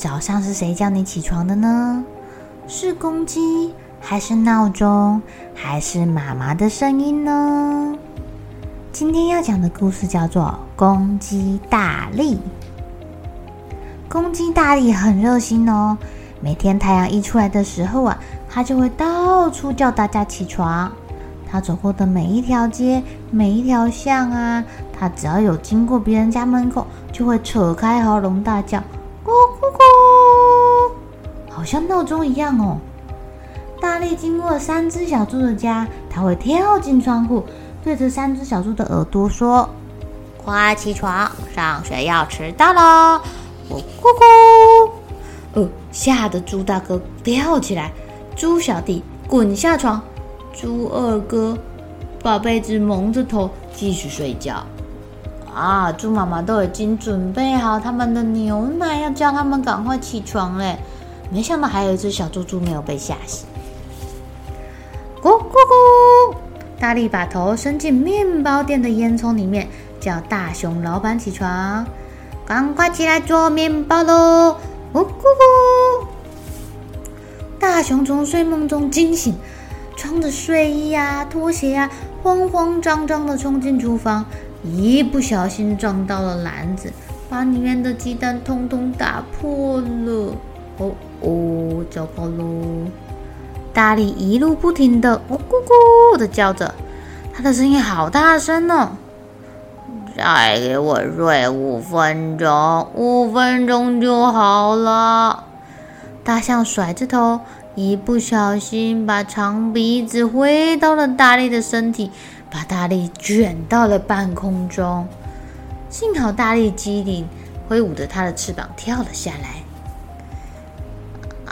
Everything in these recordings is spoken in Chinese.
早上是谁叫你起床的呢？是公鸡，还是闹钟，还是妈妈的声音呢？今天要讲的故事叫做《公鸡大力》。公鸡大力很热心哦，每天太阳一出来的时候啊，它就会到处叫大家起床。它走过的每一条街、每一条巷啊，它只要有经过别人家门口，就会扯开喉咙大叫。好像闹钟一样哦。大力经过三只小猪的家，他会跳进窗户，对着三只小猪的耳朵说：“快起床，上学要迟到了！”咕咕咕，呃，吓得猪大哥跳起来，猪小弟滚下床，猪二哥把被子蒙着头继续睡觉。啊！猪妈妈都已经准备好他们的牛奶，要叫他们赶快起床嘞。没想到还有一只小猪猪没有被吓醒。咕咕咕！大力把头伸进面包店的烟囱里面，叫大熊老板起床，赶快起来做面包喽！咕咕咕！大熊从睡梦中惊醒，穿着睡衣呀、拖鞋呀，慌慌张张地冲进厨房。一不小心撞到了篮子，把里面的鸡蛋通通打破了。哦呜，糟糕喽！大力一路不停的“咕咕咕”的叫着，他的声音好大声哦！再给我睡五分钟，五分钟就好了。大象甩着头，一不小心把长鼻子挥到了大力的身体。把大力卷到了半空中，幸好大力机灵，挥舞着他的翅膀跳了下来。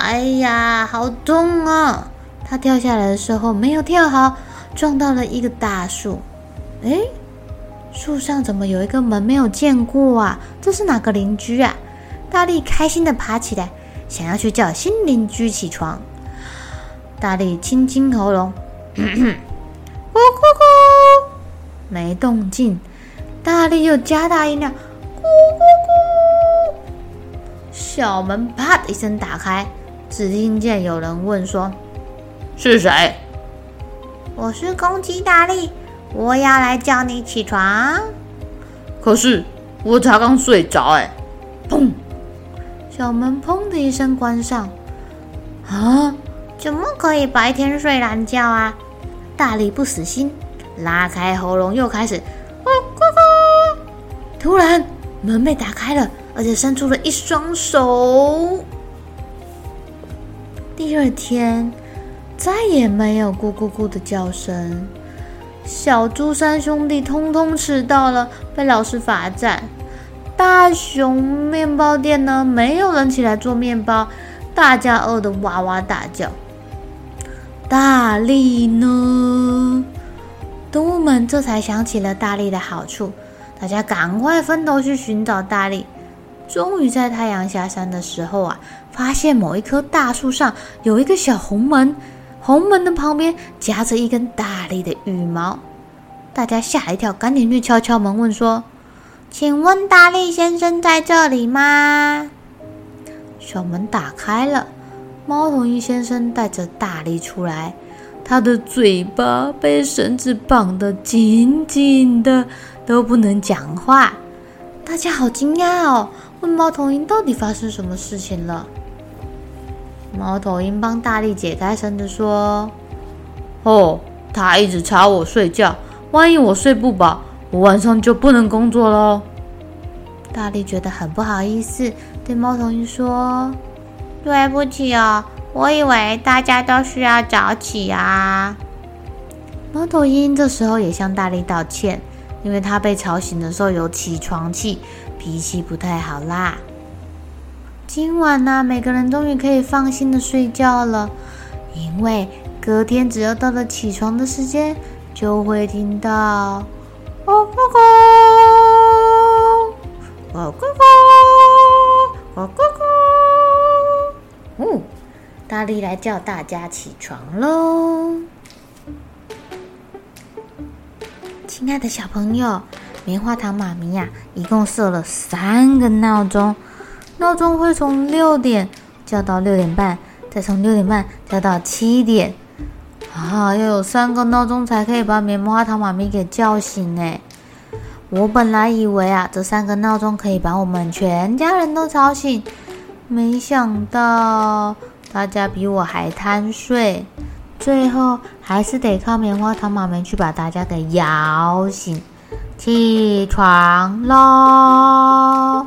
哎呀，好痛啊！他跳下来的时候没有跳好，撞到了一个大树。哎，树上怎么有一个门没有见过啊？这是哪个邻居啊？大力开心的爬起来，想要去叫新邻居起床。大力清清喉咙，咕咕咕，没动静。大力又加大音量，咕咕咕。小门啪的一声打开，只听见有人问说：“是谁？”“我是公鸡大力，我要来叫你起床。”“可是我才刚睡着。”哎，砰！小门砰的一声关上。啊？怎么可以白天睡懒觉啊？大力不死心，拉开喉咙又开始咕咕咕。突然门被打开了，而且伸出了一双手。第二天再也没有咕咕咕的叫声。小猪三兄弟通通迟到了，被老师罚站。大熊面包店呢，没有人起来做面包，大家饿得哇哇大叫。大力呢？动物们这才想起了大力的好处，大家赶快分头去寻找大力。终于在太阳下山的时候啊，发现某一棵大树上有一个小红门，红门的旁边夹着一根大力的羽毛。大家吓一跳，赶紧去敲敲门，问说：“请问大力先生在这里吗？”小门打开了。猫头鹰先生带着大力出来，他的嘴巴被绳子绑得紧紧的，都不能讲话。大家好惊讶哦，问猫头鹰到底发生什么事情了？猫头鹰帮大力解开绳子说：“哦，它一直吵我睡觉，万一我睡不饱，我晚上就不能工作喽。”大力觉得很不好意思，对猫头鹰说：“对不起哦，我以为大家都需要早起啊。”猫头鹰这时候也向大力道歉，因为他被吵醒的时候有起床气，脾气不太好啦。今晚呢、啊，每个人终于可以放心的睡觉了，因为隔天只要到了起床的时间，就会听到“咕咕咕，咕咕咕，咕咕咕”，嗯，大力来叫大家起床喽！亲爱的小朋友，棉花糖妈咪呀、一共设了三个闹钟。闹钟会从六点叫到六点半，再从六点半叫到七点，啊，要有三个闹钟才可以把棉花糖妈咪给叫醒呢。我本来以为啊，这三个闹钟可以把我们全家人都吵醒，没想到大家比我还贪睡，最后还是得靠棉花糖妈咪去把大家给摇醒，起床喽！